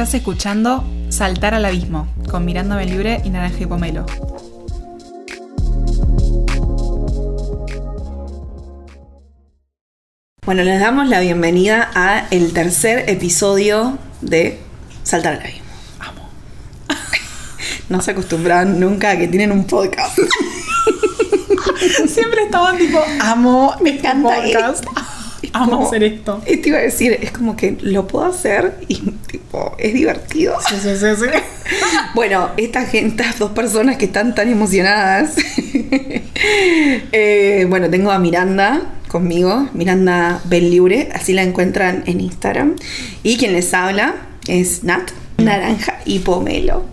Estás escuchando Saltar al Abismo con Miranda Belibre y Naranja y Pomelo. Bueno, les damos la bienvenida a el tercer episodio de Saltar al Abismo. Amo. No se acostumbran nunca a que tienen un podcast. Siempre estaban tipo, amo Me este encanta podcast. Amo como- hacer esto. Y te iba a decir, es como que lo puedo hacer y tipo, es divertido. Sí, sí, sí, sí. Bueno, esta gente, estas dos personas que están tan emocionadas. eh, bueno, tengo a Miranda conmigo, Miranda Belliure, así la encuentran en Instagram. Y quien les habla es Nat, Naranja y Pomelo.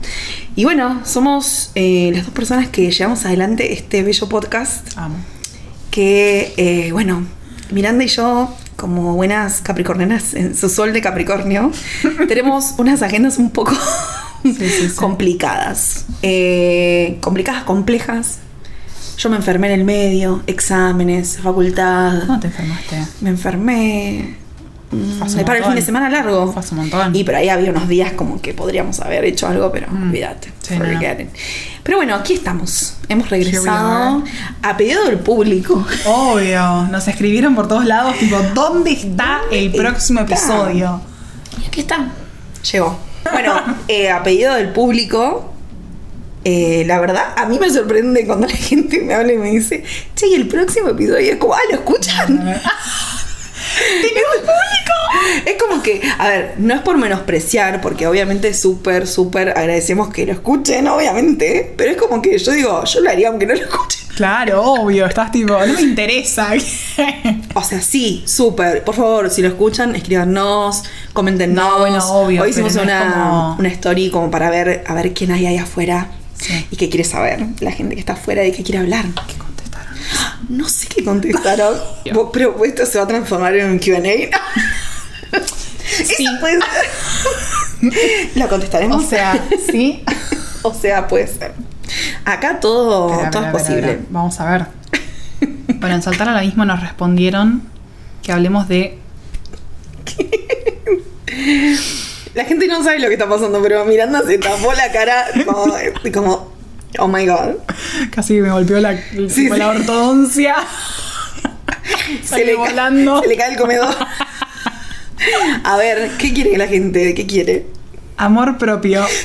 Y bueno, somos eh, las dos personas que llevamos adelante este bello podcast Amo. que, eh, bueno, Miranda y yo, como buenas capricornianas en su sol de Capricornio, tenemos unas agendas un poco Sí, sí, sí. complicadas. Eh, complicadas, complejas. Yo me enfermé en el medio, exámenes, facultad. ¿Cómo te enfermaste? Me enfermé. Mm, para el fin de semana largo. Fue hace un montón. Y por ahí había unos días como que podríamos haber hecho algo, pero Mm. olvídate. Sí, no. Pero bueno, aquí estamos. Hemos regresado a pedido del público. Obvio. Nos escribieron por todos lados, tipo, ¿dónde está el ¿Dónde próximo está? episodio? Y aquí está. Llegó. Bueno, eh, a pedido del público, eh, la verdad, a mí me sorprende cuando la gente me habla y me dice, che, y el próximo episodio es como, ah, ¿lo escuchan? ¡Tenemos público! Es como que, a ver, no es por menospreciar, porque obviamente súper, súper agradecemos que lo escuchen, obviamente, pero es como que yo digo, yo lo haría aunque no lo escuchen. Claro, obvio. Estás tipo, no me interesa. O sea, sí, súper. Por favor, si lo escuchan, escríbanos, coméntenos. No, bueno, obvio, Hoy hicimos no una, como- una story como para ver a ver quién hay ahí afuera Sí. y qué quiere saber. La gente que está afuera y qué quiere hablar. No sé qué contestaron. Vos- pero esto se va a transformar en un QA. Sí. Puede ser. ¿Lo contestaremos? O sea, sí. o sea, puede ser. Acá todo, Espera, todo espera, es posible. espera. Vamos a ver. Para en Saltar al Abismo nos respondieron que hablemos de. La gente no sabe lo que está pasando, pero Miranda se tapó la cara como, como oh my god. Casi me golpeó la, Sí, la ortodoncia. se le, volando. se le cae el comedor. A ver, ¿qué quiere la gente? ¿Qué quiere? Amor propio.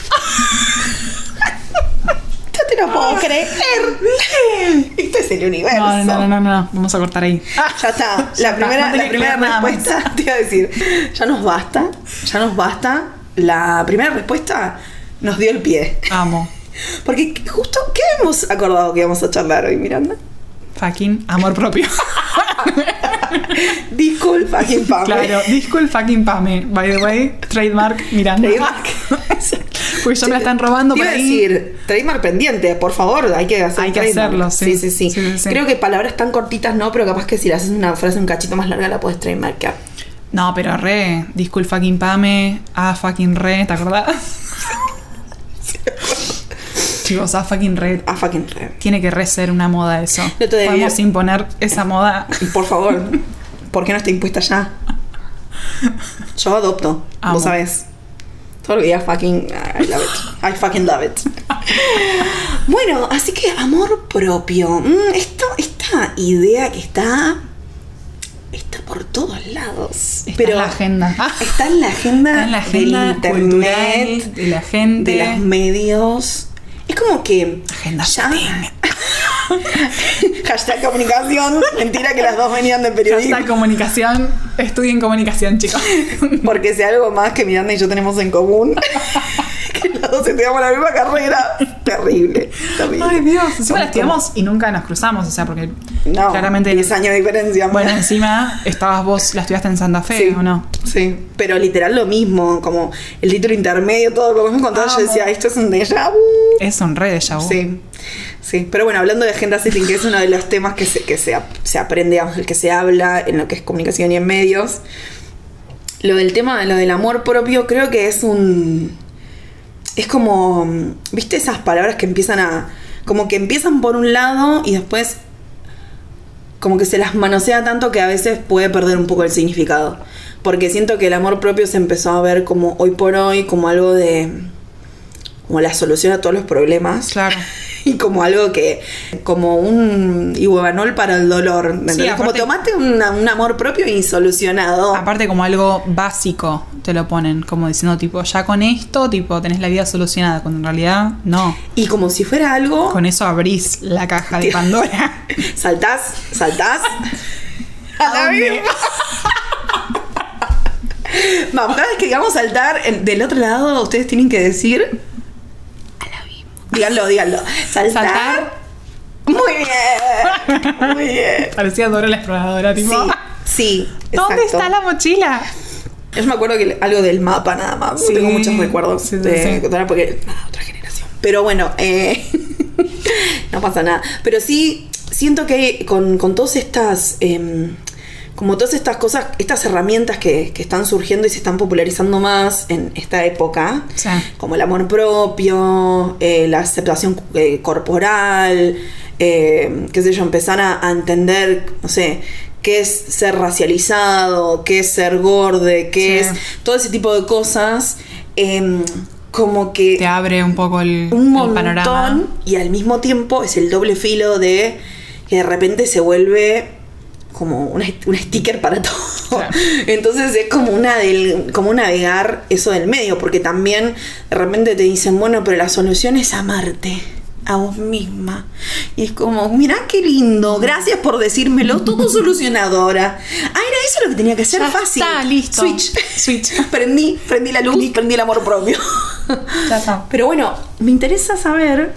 No te lo puedo creer. Esto es el universo. No, no, no, no, no. Vamos a cortar ahí. Ya está. Ya La está, primera, no la primera más. respuesta, te iba a decir, ya nos basta, ya nos basta. La primera respuesta nos dio el pie. Amo. Porque justo, ¿qué hemos acordado que íbamos a charlar hoy, Miranda? Fucking amor propio. Disculpa, fucking Pame. claro, disculpe fucking Pame. By the way, trademark Miranda. Trademark. Porque ya me la están robando por ahí. decir, trademark pendiente, por favor, hay que hacer Hay que trademark. hacerlo, sí. Sí, sí. Creo que palabras tan cortitas no, pero capaz que si le haces una frase un cachito más larga la puedes trademarkear. No, pero re. Disculpe fucking Pame. Ah, fucking re. ¿Te acordás? Chicos, ah, fucking re. Ah, fucking re. Tiene que re ser una moda eso. No te Podemos imponer esa moda. Por favor, ¿por qué no está impuesta ya? Yo adopto, Amo. vos sabés. Todo lo que fucking. I love it. I fucking love it. Bueno, así que amor propio. Mm, esto, esta idea que está. Está por todos lados. Está pero en la agenda. Ah, Está en la agenda, Está en la agenda del internet, cultural, de la gente. de los medios. Es como que. Agenda. Hashtag comunicación. Mentira que las dos venían de periodismo. Hashtag comunicación. Estudien comunicación, chicos. Porque si algo más que Miranda y yo tenemos en común, dos estudiamos la misma carrera, terrible, terrible. Ay, Dios. Encima la estudiamos y nunca nos cruzamos. O sea, porque No, claramente. 10 años de diferencia. Bueno, encima estabas vos, la estudiaste en Santa Fe, sí, ¿o no? Sí, pero literal lo mismo, como el título intermedio, todo lo que me contaba, yo decía, esto es un déjà vu. Es un re de vu. Sí, sí. Pero bueno, hablando de agenda setting, que es uno de los temas que se, que se, se aprende, digamos, el que se habla en lo que es comunicación y en medios. Lo del tema, lo del amor propio, creo que es un. Es como. ¿Viste esas palabras que empiezan a. Como que empiezan por un lado y después como que se las manosea tanto que a veces puede perder un poco el significado. Porque siento que el amor propio se empezó a ver como hoy por hoy, como algo de. como la solución a todos los problemas. Claro. Y como algo que. como un ibuevanol para el dolor. ¿me Sí, como una- un amor propio y solucionado. Aparte como algo básico te lo ponen, como diciendo tipo, ya con esto, tipo, tenés la vida solucionada, cuando en realidad no. Y como si fuera algo. Con eso abrís la caja de. Pandora. Saltás, saltás. ¿A dónde? Vamos, cada vez que digamos saltar del otro lado, ustedes tienen que decir. Díganlo, díganlo. Saltar. Saltar. Muy bien. Muy bien. Parecía Dora la exploradora, tipo. Sí, sí. ¿Dónde exacto. está la mochila? Yo me acuerdo que algo del mapa nada más. Sí. tengo muchos recuerdos Sí, de. Dora porque nada, otra generación. Pero bueno, eh, no pasa nada. Pero sí siento que con, con todas estas. em, como todas estas cosas, estas herramientas que, que están surgiendo y se están popularizando más en esta época, Sí. como el amor propio, eh, la aceptación eh, corporal, eh, qué sé yo, empezar a, a entender, no sé, qué es ser racializado, qué es ser gorde, qué Sí. es todo ese tipo de cosas, em, como que Te abre un poco el, un el montón panorama. y al mismo tiempo es el doble filo de que de repente se vuelve como un, un sticker para todo. Claro. Entonces es como una del, como navegar eso del medio, porque también de repente te dicen, bueno, pero la solución es amarte a vos misma. Y es como, mirá qué lindo, gracias por decírmelo, todo solucionado ahora. Ah, era eso lo que tenía que ser Ya fácil. está, listo. Switch. Switch. prendí, prendí la luz, prendí el amor propio. Ya está. Pero bueno, me interesa saber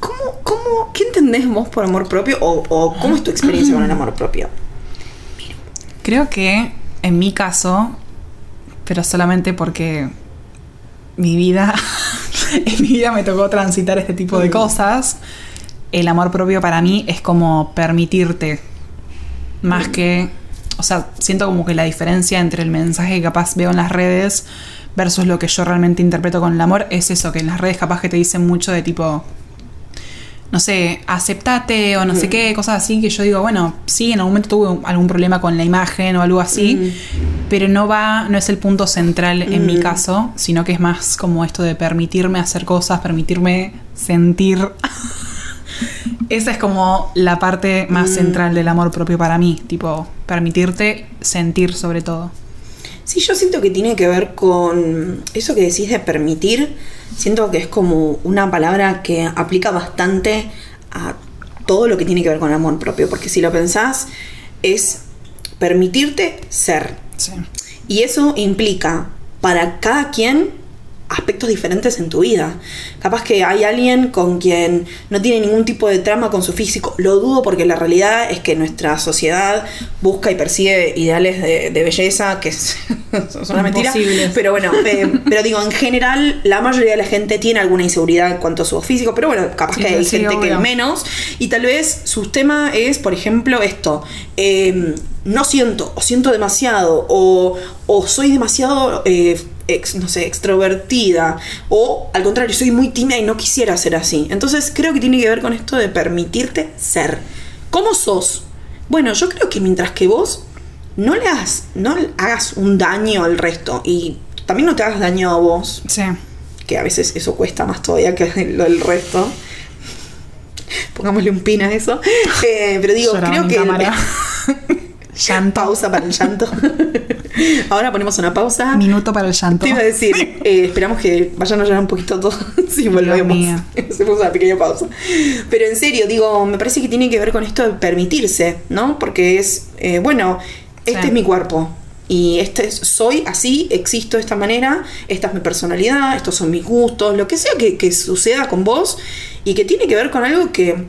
cómo, cómo, qué entendés vos por amor propio o, o cómo es tu experiencia con el amor propio. Creo que en mi caso, pero solamente porque mi vida, en mi vida me tocó transitar este tipo de cosas, el amor propio para mí es como permitirte, más que, o sea, siento como que la diferencia entre el mensaje que capaz veo en las redes versus lo que yo realmente interpreto con el amor es eso, que en las redes capaz que te dicen mucho de tipo, no sé, aceptate o no sé qué, cosas así que yo digo, bueno, sí, en algún momento tuve algún problema con la imagen o algo así, pero no va, no es el punto central en mi caso, sino que es más como esto de permitirme hacer cosas, permitirme sentir. Esa es como la parte más central del amor propio para mí, tipo, permitirte sentir sobre todo. Sí, yo siento que tiene que ver con eso que decís de permitir. Siento que es como una palabra que aplica bastante a todo lo que tiene que ver con amor propio. Porque si lo pensás, es permitirte ser. Sí. Y eso implica para cada quien aspectos diferentes en tu vida. Capaz que hay alguien con quien no tiene ningún tipo de trama con su físico. Lo dudo porque la realidad es que nuestra sociedad busca y persigue ideales de, de belleza que es, son una mentira. Pero bueno, eh, pero digo, en general la mayoría de la gente tiene alguna inseguridad en cuanto a su físico. Pero bueno, capaz Sí, que hay sí, gente que menos. Y tal vez su tema es, por ejemplo, esto. eh, no siento, o siento demasiado, o, o soy demasiado, eh, ex- no sé, extrovertida, o al contrario, soy muy tímida y no quisiera ser así. Entonces creo que tiene que ver con esto de permitirte ser. ¿Cómo sos? Bueno, yo creo que mientras que vos no le hagas, no le hagas un daño al resto y también no te hagas daño a vos, Sí. que a veces eso cuesta más todavía que lo del resto. Pongámosle un pin a eso. Eh, pero digo, Lloraba creo que. Llanto. pausa para el llanto. Ahora ponemos una pausa. Minuto para el llanto. Te iba a decir, eh, esperamos que vayan a llorar un poquito todos si volvemos. Hacemos una pequeña pausa. Pero en serio, digo, me parece que tiene que ver con esto de permitirse, ¿no? Porque es, eh, bueno, este Sí. es mi cuerpo. Y este es- soy así, existo de esta manera, esta es mi personalidad, estos son mis gustos, lo que sea que, que suceda con vos y que tiene que ver con algo que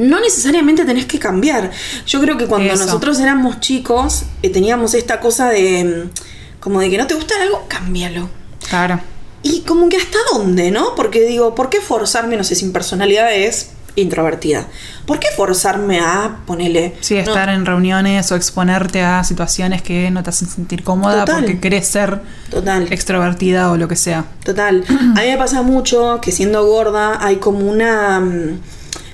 no necesariamente tenés que cambiar. Yo creo que cuando Eso. nosotros éramos chicos, eh, teníamos esta cosa de mm, como de que no te gusta algo, cámbialo. Claro. Y como que hasta dónde, ¿no? Porque digo, ¿por qué forzarme, no sé, sin personalidad es introvertida? ¿Por qué forzarme a ponerle... Sí, estar en reuniones o exponerte a situaciones que no te hacen sentir cómoda Total. porque querés ser Total. extrovertida o lo que sea. Total. A mí me pasa mucho que siendo gorda hay como una. mm,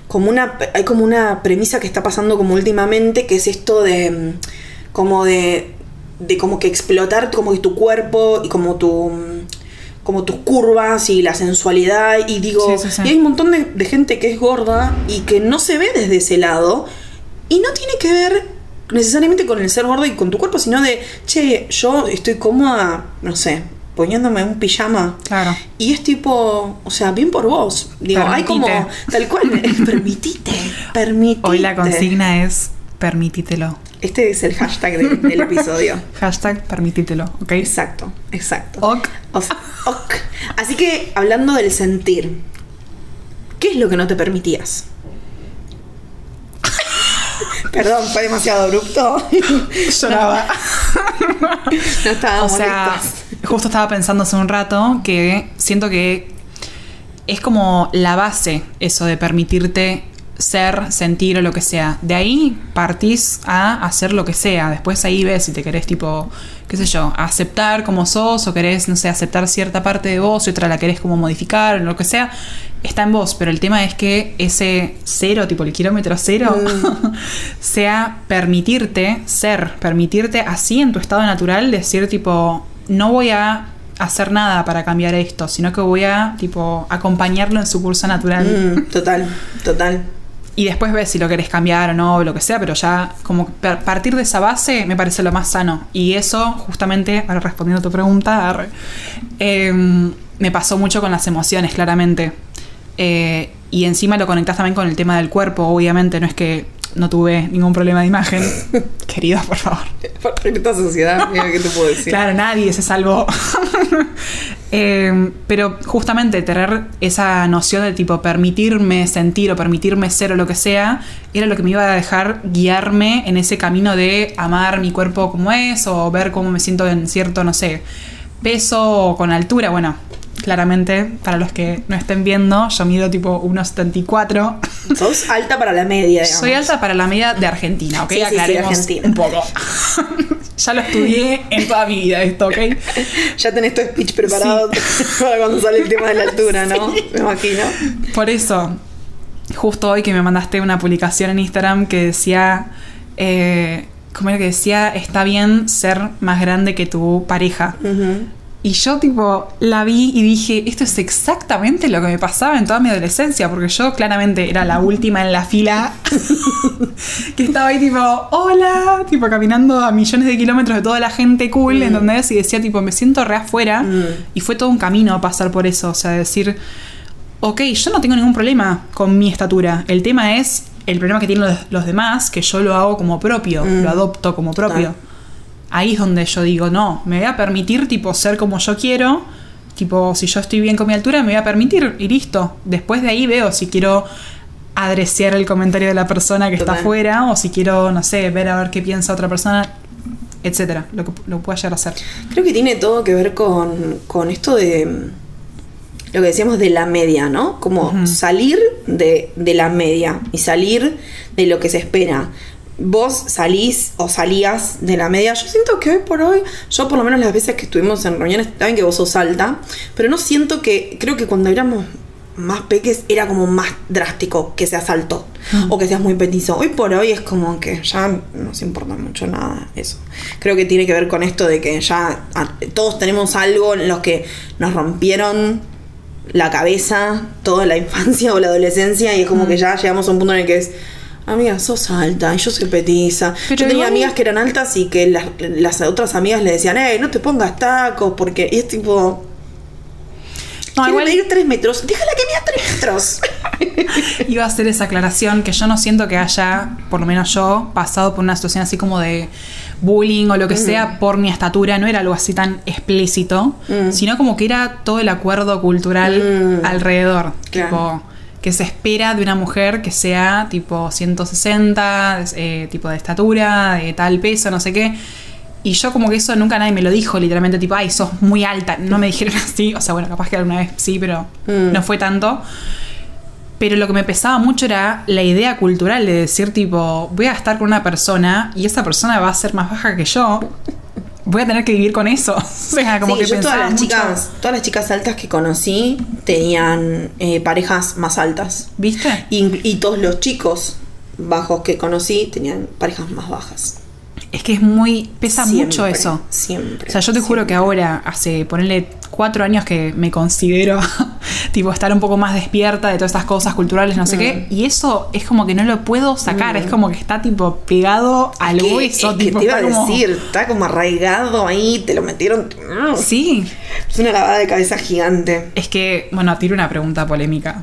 como una hay como una premisa que está pasando como últimamente que es esto de mm, como de de como que explotar como que tu cuerpo y como tu mm, como tus curvas y la sensualidad y digo Sí, sí, sí. y hay un montón de, de gente que es gorda y que no se ve desde ese lado y no tiene que ver necesariamente con el ser gordo y con tu cuerpo sino de che yo estoy cómoda no sé poniéndome un pijama Claro. y es tipo, o sea, bien por vos. Digo, hay como, Permitite. tal cual, eh, permitite, permitite. Hoy la consigna es permitítelo. Este es el hashtag de- del episodio. Hashtag permitítelo, ¿ok? Exacto, exacto. Ok. O sea, ok. Así que, hablando del sentir, ¿qué es lo que no te permitías? Perdón, fue demasiado abrupto. Lloraba. No estábamos O sea, listos. Justo estaba pensando hace un rato que siento que es como la base eso de permitirte ser, sentir o lo que sea. De ahí partís a hacer lo que sea. Después ahí ves si te querés tipo, qué sé yo, aceptar como sos o querés, no sé, aceptar cierta parte de vos y otra la querés como modificar o lo que sea. Está en vos, pero el tema es que ese cero, tipo el kilómetro cero, sea permitirte ser, permitirte así en tu estado natural, decir tipo, no voy a hacer nada para cambiar esto, sino que voy a tipo acompañarlo en su curso natural. Mm, total, total. Y después ves si lo querés cambiar o no, o lo que sea, pero ya como partir de esa base me parece lo más sano. Y eso, justamente, ahora respondiendo a tu pregunta, eh, me pasó mucho con las emociones, claramente. Eh, y encima lo conectás también con el tema del cuerpo, obviamente, no es que no tuve ningún problema de imagen. Querido, por favor. En esta sociedad, mira, ¿qué te puedo decir? Claro, nadie se salvó. Eh, pero justamente tener esa noción de tipo permitirme sentir o permitirme ser o lo que sea, era lo que me iba a dejar guiarme en ese camino de amar mi cuerpo como es o ver cómo me siento en cierto, no sé, peso o con altura. Bueno, claramente, para los que no estén viendo, yo mido tipo 1,74. Sos alta para la media, digamos. Soy alta para la media de Argentina, ¿ok? Sí, sí, Argentina. un poco. ya lo estudié en toda mi vida esto, ¿ok? Ya tenés tu speech preparado para cuando sale el tema de la altura, ¿no? Me imagino. Por eso, justo hoy que me mandaste una publicación en Instagram que decía, eh, ¿cómo era que decía? Está bien ser más grande que tu pareja. Ujú. Y yo tipo la vi y dije, esto es exactamente lo que me pasaba en toda mi adolescencia, porque yo claramente era la última en la fila, que estaba ahí tipo, hola, tipo caminando a millones de kilómetros de toda la gente cool, ¿entendés? Y decía tipo, me siento re afuera. Mm. Y fue todo un camino pasar por eso, o sea, decir, ok, yo no tengo ningún problema con mi estatura, el tema es el problema que tienen los, los demás, que yo lo hago como propio, Mm. lo adopto como propio. Total. Ahí es donde yo digo, no, me voy a permitir tipo ser como yo quiero, tipo si yo estoy bien con mi altura, me voy a permitir y listo. Después de ahí veo si quiero adreciar el comentario de la persona que está afuera o si quiero, no sé, ver a ver qué piensa otra persona, etcétera, lo que lo pueda llegar a hacer. Creo que tiene todo que ver con, con esto de lo que decíamos de la media, ¿no? Como salir de, de la media y salir de lo que se espera. Vos salís o salías de la media. Yo siento que hoy por hoy, yo por lo menos las veces que estuvimos en reuniones, saben que vos sos alta, pero no siento que, creo que cuando éramos más peques era como más drástico que seas alto o que seas muy petizo. Hoy por hoy es como que ya no se importa mucho nada eso. Creo que tiene que ver con esto de que ya ah, todos tenemos algo en los que nos rompieron la cabeza toda la infancia o la adolescencia y es como que ya llegamos a un punto en el que es Amiga, sos alta y yo soy petiza. Pero yo tenía igual- amigas que eran altas y que las, las otras amigas le decían, hey, no te pongas tacos porque y es tipo... No, quiere igual medir 3 metros, déjala que mida 3 metros. iba a hacer esa aclaración que yo no siento que haya, por lo menos yo, pasado por una situación así como de bullying o lo que sea por mi estatura, no era algo así tan explícito, Mm. sino como que era todo el acuerdo cultural Mm. alrededor. Claro. Tipo, que se espera de una mujer que sea tipo 160, eh, tipo de estatura, de tal peso, no sé qué. Y yo como que eso nunca nadie me lo dijo, literalmente, tipo, ay, sos muy alta. No me dijeron así, o sea, bueno, capaz que alguna vez sí, pero Mm. no fue tanto. Pero lo que me pesaba mucho era la idea cultural de decir, tipo, voy a estar con una persona y esa persona va a ser más baja que yo. Voy a tener que vivir con eso. o sea, como Sí, que yo todas las mucho- chicas, todas las chicas altas que conocí tenían eh, parejas más altas. ¿Viste? Y, y todos los chicos bajos que conocí tenían parejas más bajas. Es que es muy. pesa Siempre, mucho eso. Siempre. O sea, yo te juro que ahora, hace ponerle cuatro años que me considero, tipo, estar un poco más despierta de todas estas cosas culturales, no sé Mm. qué, y eso es como que no lo puedo sacar, es como que está, tipo, pegado al Que- hueso, es que tipo, te iba a como- decir, está como arraigado ahí, te lo metieron. Sí, Es una lavada de cabeza gigante. es que, bueno, tiro una pregunta polémica.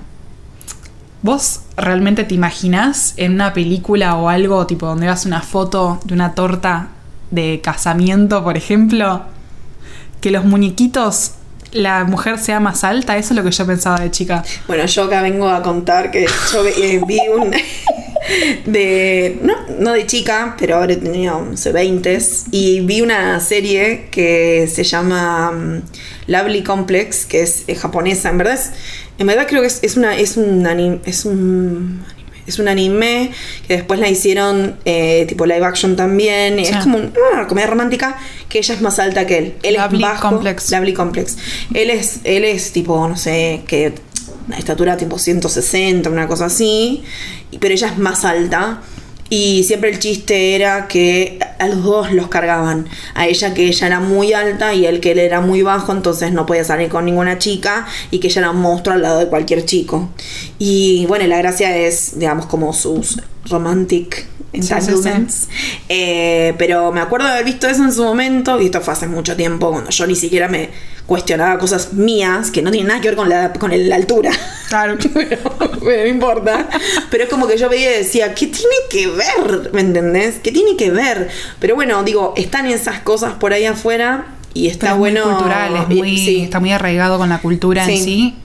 ¿Vos realmente te imaginás en una película o algo, tipo, donde veas una foto de una torta de casamiento, por ejemplo, que los muñequitos, la mujer sea más alta? Eso es lo que yo pensaba de chica. Bueno, yo acá vengo a contar que yo eh, vi un. de. No, no de chica, pero ahora tenía 11, 20 y vi una serie que se llama mm, Lovely Complex, que es, eh, japonesa. En verdad, es, en verdad creo que es, es una, es un anime. Es un. Es un anime que después la hicieron eh, tipo live action también. Sí. Es como una comedia romántica que ella es más alta que él. Él Lovely es bajo. Complex. Lovely Complex. Él es, él es tipo, no sé, que una estatura tipo 160, una cosa así, pero ella es más alta. Y siempre el chiste era que a los dos los cargaban. A ella que ella era muy alta y él que él era muy bajo, entonces no podía salir con ninguna chica y que ella era un monstruo al lado de cualquier chico. Y bueno, la gracia es, digamos, como sus romantic Sí, sí, sí. entanglements. Eh, pero me acuerdo de haber visto eso en su momento, y esto fue hace mucho tiempo, cuando yo ni siquiera me cuestionaba cosas mías que no tienen nada que ver con la, con el- la altura. Claro. Pero no importa. Pero es como que yo veía y decía, ¿qué tiene que ver? ¿Me entendés? ¿Qué tiene que ver? Pero bueno, digo, están esas cosas por ahí afuera y está Pero es bueno. muy cultural, es muy, está muy arraigado con la cultura en Sí. sí.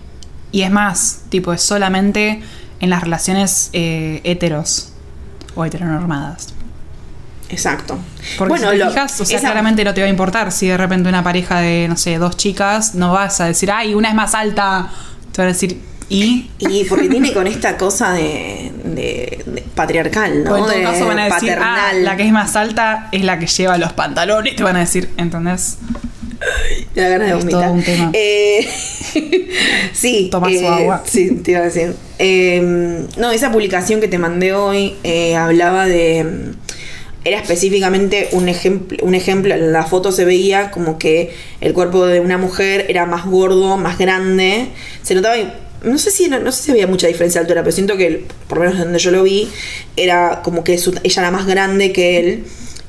Y es más, tipo, es solamente en las relaciones eh, heteros o heteronormadas. Exacto. Porque si te fijas, o sea, esa- claramente no te va a importar si de repente una pareja de, no sé, dos chicas, no vas a decir, ay, una es más alta. Te van a decir, ¿y? Y porque tiene con esta cosa de, de- de patriarcal, ¿no? o en todo de caso van a decir, ah, paternal. la que es más alta es la que lleva los pantalones. Te van a decir, ¿entendés? Da ganas de Es vomitar. Eh, sí. Tomar su eh, agua. Sí, te iba a decir. Eh, no, esa publicación que te mandé hoy eh, hablaba de. Era específicamente un ejemplo, un ejemplo, en la foto se veía como que el cuerpo de una mujer era más gordo, más grande. Se notaba, no sé si no sé si había mucha diferencia de altura, pero siento que, por lo menos donde yo lo vi, era como que su- ella era más grande que él.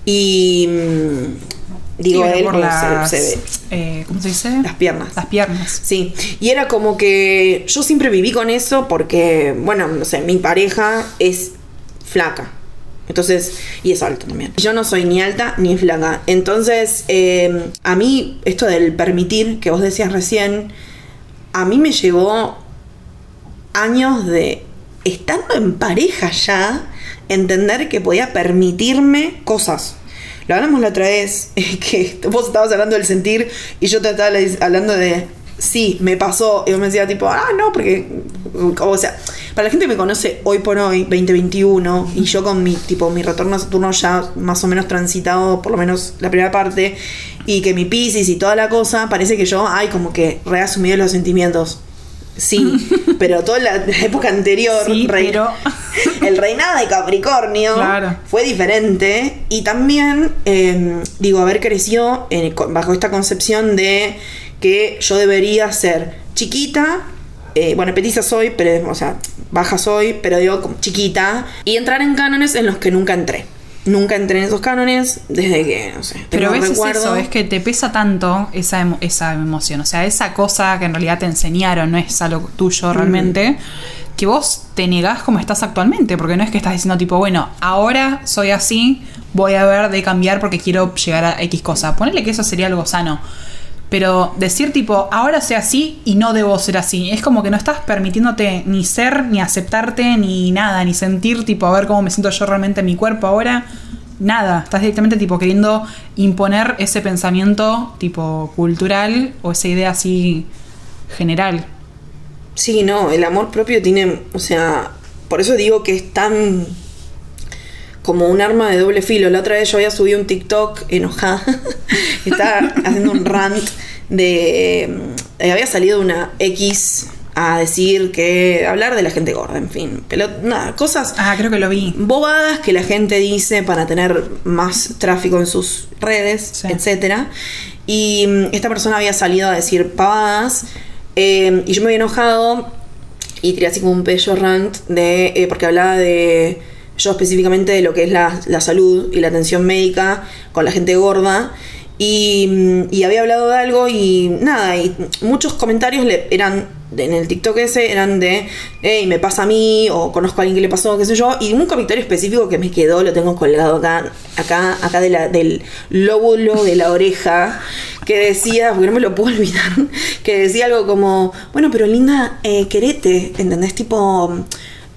Y mm, digo, Sí, él por se- las, se, ve eh, ¿Cómo se dice? las piernas. Las piernas. Sí, y era como que yo siempre viví con eso porque, bueno, no sé, mi pareja es flaca. Entonces, y es alto también. Yo no soy ni alta ni flaca. Entonces, eh, a mí, esto del permitir, que vos decías recién, a mí me llevó años de, estando en pareja ya, entender que podía permitirme cosas. Lo hablamos la otra vez, que vos estabas hablando del sentir y yo te estaba hablando de, sí, me pasó. Y vos me decías tipo, ah, no, porque, o sea, para la gente que me conoce hoy por hoy, 2021, y yo con mi, tipo, mi retorno a Saturno ya más o menos transitado, por lo menos la primera parte, y que mi Pisces y toda la cosa, parece que yo, ay, como que reasumí los sentimientos. Sí, pero toda la, la época anterior, Sí, rei- pero- el reinado de Capricornio Claro. fue diferente y también, eh, digo, haber crecido en- bajo esta concepción de que yo debería ser chiquita, eh, bueno, petiza soy, pero, o sea, baja soy, pero digo, chiquita, y entrar en cánones en los que nunca entré. Nunca entré en esos cánones desde que, no sé, Pero ves es recuerdo. eso, es que te pesa tanto esa, emo- esa emoción, o sea, esa cosa que en realidad te enseñaron, no es algo tuyo realmente, que vos te negás como estás actualmente, porque no es que estás diciendo tipo, bueno, ahora soy así, voy a ver de cambiar porque quiero llegar a X cosa. Ponele que eso sería algo sano. Pero decir tipo, ahora soy así y no debo ser así, es como que no estás permitiéndote ni ser, ni aceptarte, ni nada, ni sentir tipo, a ver cómo me siento yo realmente en mi cuerpo ahora. Nada, estás directamente tipo queriendo imponer ese pensamiento tipo cultural o esa idea así general. Sí, no, el amor propio tiene, o sea, por eso digo que es tan como un arma de doble filo. La otra vez yo había subido un TikTok enojada. Estaba haciendo un rant de. eh, había salido una X a decir que. hablar de la gente gorda, en fin. Pero nada, cosas Ah, creo que lo vi. bobadas que la gente dice para tener más tráfico en sus redes, Sí. etcétera. Y mm, esta persona había salido a decir pavadas eh, y yo me había enojado y tiré así como un pecho rant de eh, porque hablaba de yo específicamente de lo que es la, la salud y la atención médica con la gente gorda y, mm, había hablado de algo y nada, y muchos comentarios le, eran en el TikTok ese eran de, hey, me pasa a mí, o conozco a alguien que le pasó, qué sé yo, y un comentario específico que me quedó, lo tengo colgado acá, acá, acá del lóbulo de la oreja, que decía, porque no me lo puedo olvidar, que decía algo como, bueno, pero linda, eh, querete, ¿entendés? Tipo...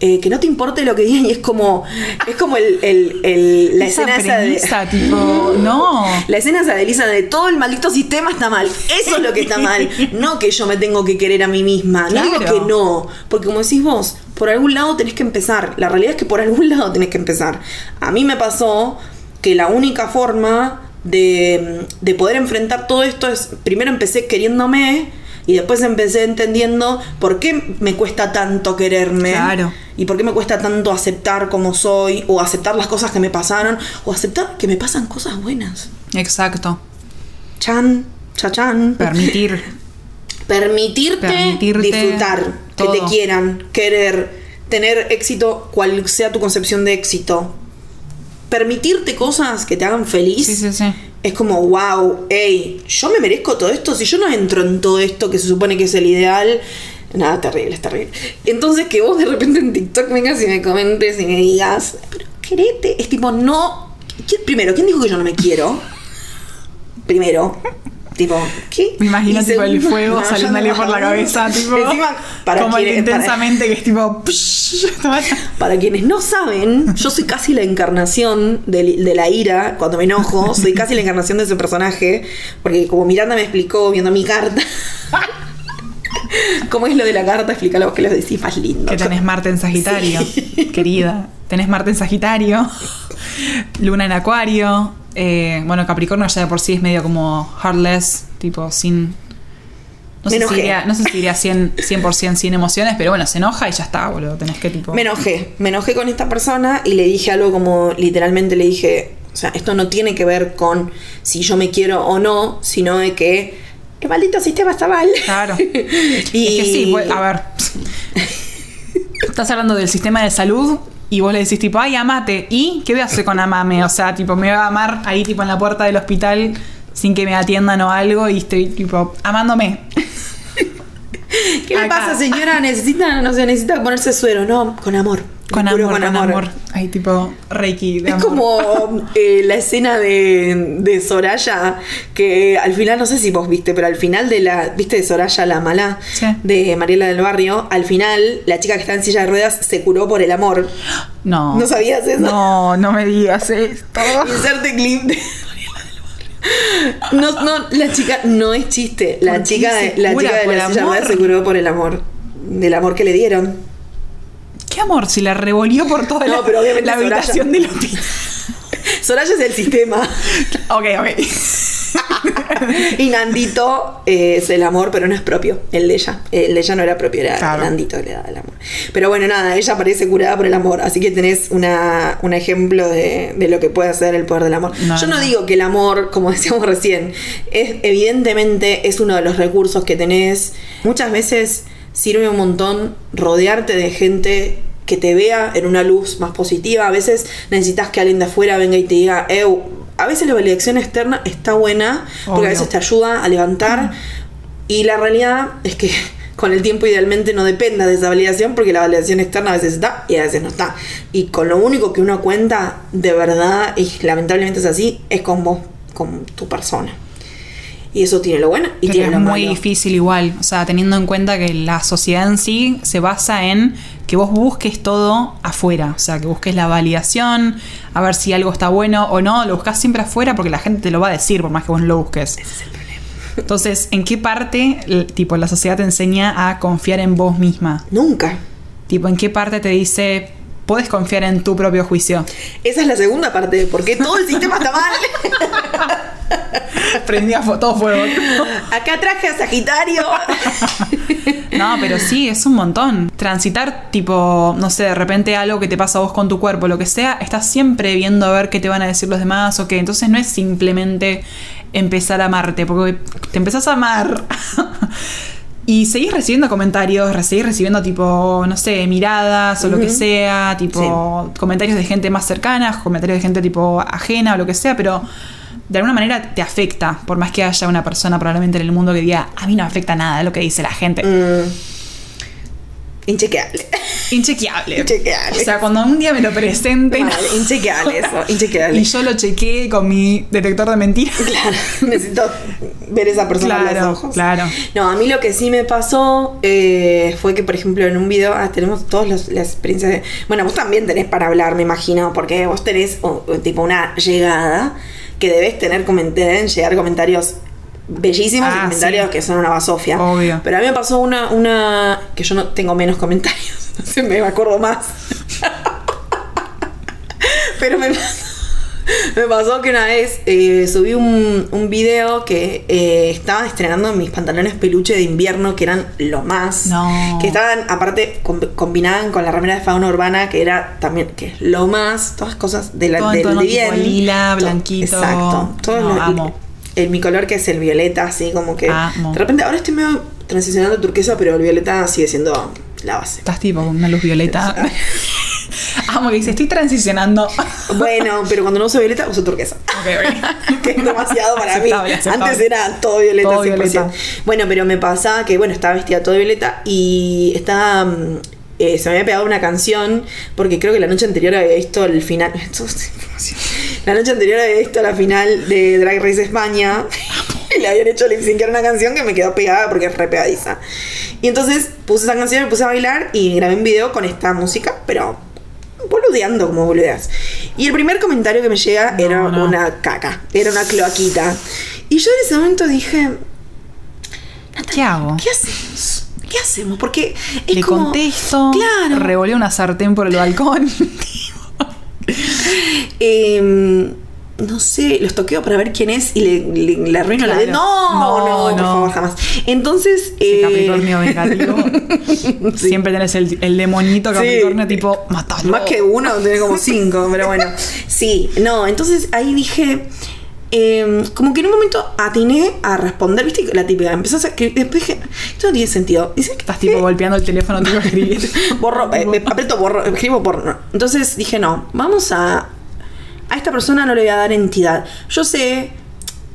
eh, que no te importe lo que digan y es como es como el, el- el- la Esa escena esa de tipo, no. la escena esa de Elisa de todo el maldito sistema está mal. Eso es lo que está mal. No que yo me tengo que querer a mí misma. No digo que no. Porque como decís vos, por algún lado tenés que empezar. La realidad es que por algún lado tenés que empezar. A mí me pasó que la única forma de, de poder enfrentar todo esto es, primero empecé queriéndome. Y después empecé entendiendo por qué me cuesta tanto quererme. Claro. Y por qué me cuesta tanto aceptar como soy. O aceptar las cosas que me pasaron. O aceptar que me pasan cosas buenas. Exacto. Chan, chachan. Permitir. Permitirte, Permitirte disfrutar, todo. que te quieran, querer, tener éxito, cual sea tu concepción de éxito. Permitirte cosas que te hagan feliz. Sí, sí, sí. Es como, wow, hey, yo me merezco todo esto. Si yo no entro en todo esto que se supone que es el ideal, nada, terrible, es terrible. Entonces, que vos de repente en TikTok vengas y me comentes y me digas, pero querete, es tipo, no. ¿quién- primero, ¿quién dijo que yo no me quiero? Primero, tipo, ¿qué? Me imagino tipo el fuego no, saliéndole no- por la cabeza, tipo. Encima, para como quienes- para- intensamente que es tipo. psh, Para quienes no saben, yo soy casi la encarnación de, de la ira cuando me enojo. Soy casi la encarnación de ese personaje. Porque como Miranda me explicó viendo mi carta. ¿Cómo es lo de la carta? Explícalo vos que lo decís más lindo. que tenés Marte en Sagitario, querida. Tenés Marte en Sagitario, Luna en Acuario. Eh, bueno, Capricornio ya de por sí es medio como heartless, tipo sin. No sé, si diría, no sé si diría 100%, 100% sin emociones, pero bueno, se enoja y ya está, boludo. Tenés que tipo. Me enojé. Me enojé con esta persona y le dije algo como literalmente le dije. O sea, esto no tiene que ver con si yo me quiero o no, sino de que el maldito sistema está mal. Claro. y Es que sí, pues, a ver. Estás hablando del sistema de salud y vos le decís tipo, ay, amate. ¿Y qué voy a hacer con amame? O sea, tipo, me va a amar ahí tipo en la puerta del hospital sin que me atiendan o algo y estoy tipo, amándome. ¿Qué le Acá. pasa, señora? Necesita, no sé, necesita ponerse suero, no, con amor. Con amor, con amor. Ahí tipo, Reiki. de Es amor. como eh, la escena de, de Soraya, que al final, no sé si vos viste, pero al final de la, ¿viste de Soraya la mala? Sí. De Mariela del Barrio, al final la chica que está en silla de ruedas se curó por el amor. No. ¿No sabías eso? No, no me digas esto. Inserte clip de Mariela del Barrio. No, no, la chica no es chiste. La ¿Por qué chica, la chica de la silla de amor? ruedas se curó por el amor. Del amor que le dieron. ¿Qué amor? Si la revolvió por toda No, la, pero obviamente la Soraya- habitación del hospital. Soraya es el sistema. ok, ok. y Nandito eh, es el amor, pero no es propio, el de ella. El de ella no era propio, era Claro. Nandito que le daba el amor. Pero bueno, nada, ella parece curada por el amor, así que tenés una, un ejemplo de, de lo que puede hacer el poder del amor. No, Yo no, no. digo que el amor, como decíamos recién, es evidentemente es uno de los recursos que tenés. Muchas veces sirve un montón rodearte de gente que te vea en una luz más positiva. A veces necesitas que alguien de afuera venga y te diga, "Eu", a veces la validación externa está buena porque a veces te ayuda a levantar y la realidad es que con el tiempo idealmente no dependa de esa validación porque la validación externa a veces está y a veces no está. Y con lo único que uno cuenta de verdad, y lamentablemente es así, es con vos, con tu persona. Y eso tiene lo bueno y tiene es lo muy malo. difícil igual, o sea, teniendo en cuenta que la sociedad en sí se basa en que vos busques todo afuera, o sea, que busques la validación, a ver si algo está bueno o no, lo buscas siempre afuera porque la gente te lo va a decir por más que vos no lo busques. Entonces, ¿en qué parte, tipo, la sociedad te enseña a confiar en vos misma? Nunca. Tipo, ¿en qué parte te dice, puedes confiar en tu propio juicio. Esa es la segunda parte de por qué todo el sistema está mal. Prendía todo fuego. Acá traje a Sagitario. No, pero sí, es un montón. Transitar, tipo, no sé, de repente algo que te pasa a vos con tu cuerpo, lo que sea, estás siempre viendo a ver qué te van a decir los demás o qué. Entonces no es simplemente empezar a amarte, porque te empezás a amar. Y seguís recibiendo comentarios, seguís recibiendo tipo, no sé, miradas o lo que sea, tipo comentarios de gente más cercana, comentarios de gente tipo ajena o lo que sea, pero de alguna manera te afecta, por más que haya una persona probablemente en el mundo que diga, a mí no me afecta nada lo que dice la gente. Mm. Inchequeable. Inchequeable. Inchequeable. O sea, cuando un día me lo presenten Mal, inchequeable eso, inchequeable. y yo lo chequeé con mi detector de mentiras. Claro, necesito ver esa persona Claro, los ojos. claro. No, a mí lo que sí me pasó eh, fue que, por ejemplo, en un video, ah, tenemos todas las experiencias de... Bueno, vos también tenés para hablar, me imagino, porque vos tenés oh, tipo una llegada que debes tener, coment- deben llegar comentarios bellísimos Ah, comentarios sí. que son una basofia. Obvio. Pero a mí me pasó una, una que yo no tengo menos comentarios, entonces me acuerdo más. Pero me pasó, me pasó que una vez eh, subí un, un video que eh, estaba estrenando mis pantalones peluche de invierno, que eran lo más. No. Que estaban, aparte, com- combinaban con la remera de fauna urbana, que era también, que es lo más. Todas cosas de la, Todo del bien. lila, To- blanquito. Exacto. Todo No, lo- amo. El- mi color que es el violeta, así como que. Amo. De repente, ahora estoy medio transicionando turquesa, pero el violeta sigue siendo la base. Estás tipo con una luz violeta. Amo que dice, estoy transicionando. Bueno, pero cuando no uso violeta, uso turquesa. Ok, que es demasiado para Aceptable, mí. aceptable. Antes era todo violeta, Todo 100%. violeta. Bueno, pero me pasaba que, bueno, estaba vestida todo violeta y estaba. mm, eh, se me había pegado una canción porque creo que la noche anterior había visto el final. La noche anterior había visto la final de Drag Race España y le habían hecho lip sync a una canción que me quedó pegada porque es re pegadiza. Y entonces puse esa canción, me puse a bailar y grabé un video con esta música, pero boludeando como boludeas. Y el primer comentario que me llega No, era no. una caca, era una cloaquita. Y yo en ese momento dije, ¿Qué hago? ¿qué hacemos? ¿Qué hacemos? Porque es Le como, contesto, Claro. revolé una sartén por el balcón. Em, no sé, los toqueo para ver quién es y le, le, le arruino la vida. No, No, no, por no. favor, jamás. Entonces, eh, Capricornio vengativo. Sí. Siempre tenés el, el demonito Sí. Capricornio tipo, matalo. Más que uno, tenés como cinco, pero bueno. Sí, no, entonces ahí dije. Eh, como que en un momento atiné a responder, viste, la típica, empezó a que después dije, esto no tiene sentido. Que Estás tipo golpeando el teléfono, tipo escribir. borro, eh, me aprieto borro, escribo porno. Entonces dije, no, vamos a. A esta persona no le voy a dar entidad. Yo sé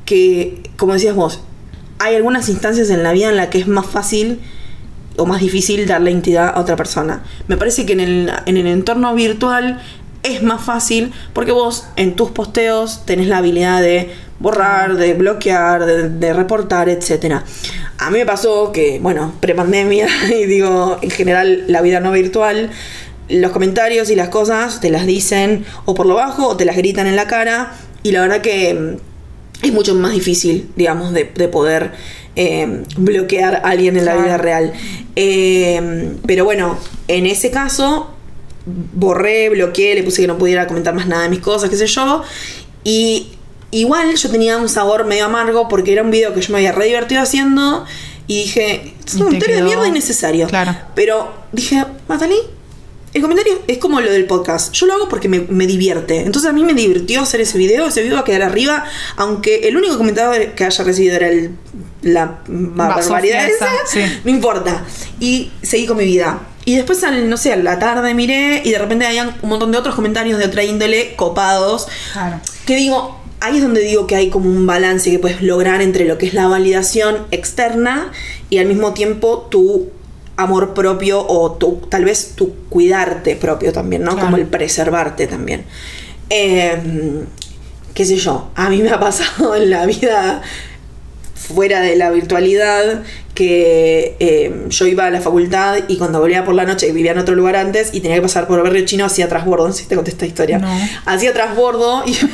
que, como decías vos, hay algunas instancias en la vida en la que es más fácil o más difícil darle entidad a otra persona. Me parece que en el, en el entorno virtual es más fácil porque vos en tus posteos tenés la habilidad de borrar, de bloquear, de, de reportar, etc. A mí me pasó que, bueno, prepandemia y digo, en general la vida no virtual, los comentarios y las cosas te las dicen o por lo bajo o te las gritan en la cara y la verdad que mm, es mucho más difícil, digamos, de, de poder eh, bloquear a alguien en la vida real. Eh, pero bueno, en ese caso, borré, bloqueé, le puse que no pudiera comentar más nada de mis cosas, qué sé yo. Y igual yo tenía un sabor medio amargo porque era un video que yo me había re divertido haciendo. Y dije, es un comentario de quedó- mierda innecesario. Claro. Pero dije, Matalí, el comentario es como lo del podcast. Yo lo hago porque me, me divierte. Entonces a mí me divirtió hacer ese video. Ese video va a quedar arriba. Aunque el único comentario que haya recibido era el, la Basofia barbaridad esa, esa. sí. No importa. Y seguí con mi vida. Y después, no sé, a la tarde miré y de repente habían un montón de otros comentarios de otra índole copados. Claro. Que digo, ahí es donde digo que hay como un balance que puedes lograr entre lo que es la validación externa y al mismo tiempo tu amor propio o tu, tal vez tu cuidarte propio también, ¿no? Claro. Como el preservarte también. Eh, qué sé yo, a mí me ha pasado en la vida fuera de la virtualidad que eh, yo iba a la facultad y cuando volvía por la noche vivía en otro lugar antes y tenía que pasar por el barrio chino hacía transbordo, no sé si te conté esta historia. No. Hacía transbordo y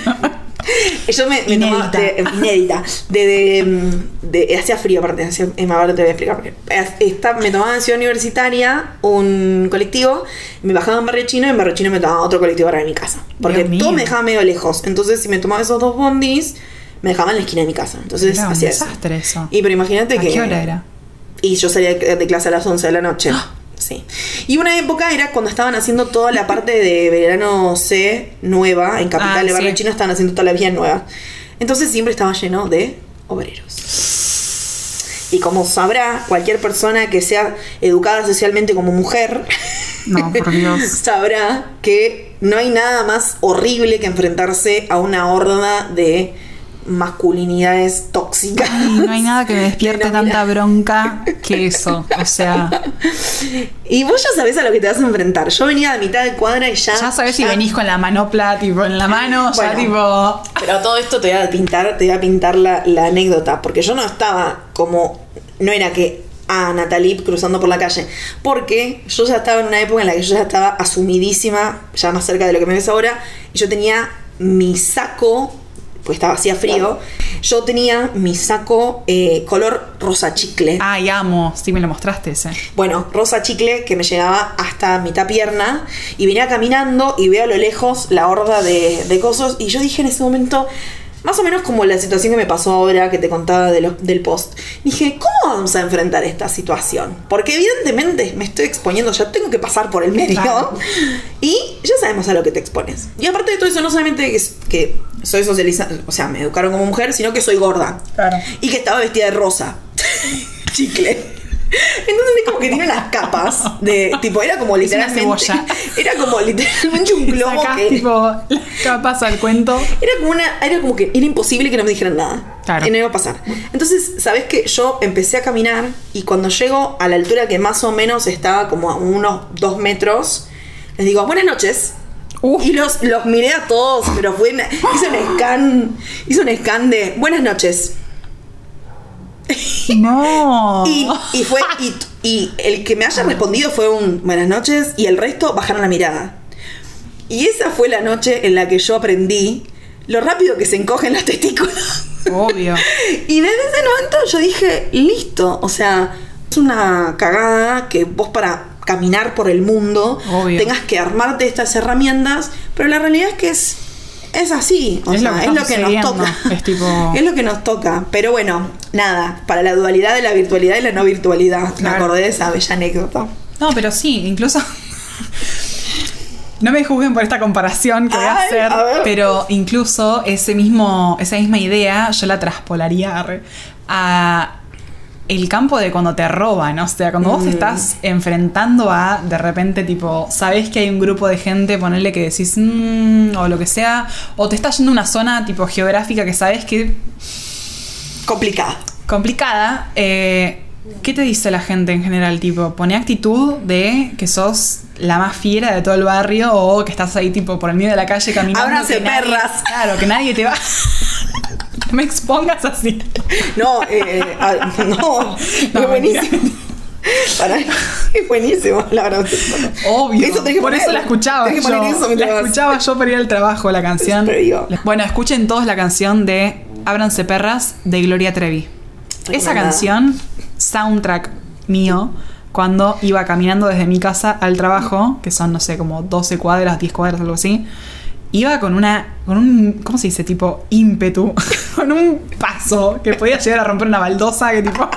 Yo me, me tomaba. Inédita. de- inédita. De, de, de- Hacía frío, aparte. Hacía, ahora te voy a explicar. Porque esta- me tomaba en Ciudad Universitaria un colectivo. Me bajaba en Barrio Chino y en Barrio Chino me tomaba otro colectivo para mi casa. Porque todo me dejaba medio lejos. Entonces, si me tomaba esos dos bondis, me dejaban en la esquina de mi casa. Entonces, Era un hacía desastre eso. Y pero imagínate ¿A que. qué hora era? Y yo salía de clase a las 11 de la noche. Sí. Y una época era cuando estaban haciendo toda la parte de verano C nueva, en Capital Ah, de Barrio sí. Chino estaban haciendo todas las vías nuevas. Entonces siempre estaba lleno de obreros. Y como sabrá cualquier persona que sea educada socialmente como mujer, No, por Dios. sabrá que no hay nada más horrible que enfrentarse a una horda de masculinidades tóxicas. Y no hay nada que me despierte tanta bronca que eso. O sea, Y vos ya sabés a lo que te vas a enfrentar. Yo venía de mitad de cuadra y ya. ya sabes si ya- venís con la manopla, tipo, en la mano, ya Bueno. tipo. Pero todo esto te voy a pintar, te voy a pintar la, la anécdota. Porque yo no estaba como. No era que. A Natalie cruzando por la calle. Porque yo ya estaba en una época en la que yo ya estaba asumidísima, ya más cerca de lo que me ves ahora. Y yo tenía mi saco. Pues estaba hacía frío. Yo tenía mi saco eh, color rosa chicle. Ay, amo. Sí, me lo mostraste ese. Bueno, rosa chicle que me llegaba hasta mitad pierna y venía caminando y veo a lo lejos la horda de, de cosos y yo dije en ese momento, más o menos como la situación que me pasó ahora que te contaba de los- del post, dije, ¿cómo vamos a enfrentar esta situación? Porque evidentemente me estoy exponiendo, ya tengo que pasar por el medio Claro. y ya sabemos a lo que te expones. Y aparte de todo eso, no solamente que soy socializada, o sea, me educaron como mujer, sino que soy gorda Claro. y que estaba vestida de rosa. Chicle. Entonces es como que tiene unas capas de tipo era como literalmente cebolla. era como literalmente un globo Sacás, que tipo, las capas al cuento. era como una era como que era imposible que no me dijeran nada. Claro. Y no iba a pasar. Entonces, ¿sabes qué? Yo empecé a caminar y cuando llego a la altura que más o menos estaba como a unos dos metros, les digo, buenas noches. Y los, los miré a todos, pero fue una- hice un scan, hice un scan de buenas noches. No. Y, y fue y, y el que me haya respondido fue un buenas noches y el resto bajaron la mirada. Y esa fue la noche en la que yo aprendí lo rápido que se encogen las testículos. Obvio. Y desde ese momento yo dije, listo, o sea, es una cagada que vos para caminar por el mundo Obvio. tengas que armarte estas herramientas, pero la realidad es que es, es así, o Es lo sea, que es lo que nos toca. es tipo- Es lo que nos toca, pero bueno, nada, para la dualidad de la virtualidad y la no virtualidad, me acordé de esa bella anécdota. No, pero sí, incluso. No me juzguen por esta comparación que voy a Ay, hacer, a pero incluso ese mismo, esa misma idea yo la traspolaría a el campo de cuando te roban, o sea, cuando vos estás enfrentando a de repente tipo, sabés que hay un grupo de gente, ponerle que decís "Mm", o lo que sea, o te estás yendo a una zona tipo geográfica que sabés que Complicada. complicada. eh, ¿Qué te dice la gente en general? Tipo, pone actitud de que sos la más fiera de todo el barrio o que estás ahí tipo por el medio de la calle caminando. Ábranse, nadie- perras. Claro, que nadie te va. me expongas así. No, eh, ah, no, es No, buenísimo. Para, es buenísimo, la verdad. Obvio. Eso por poner, eso la escuchaba yo. eso la escuchaba yo para ir al trabajo, la canción. Bueno, escuchen todos la canción de Ábranse Perras de Gloria Trevi. Esa canción, soundtrack mío, cuando iba caminando desde mi casa al trabajo, que son, no sé, como 12 cuadras, 10 cuadras, algo así, iba con una, con un, ¿cómo se dice? Tipo, ímpetu, con un paso que podía llegar a romper una baldosa, que tipo...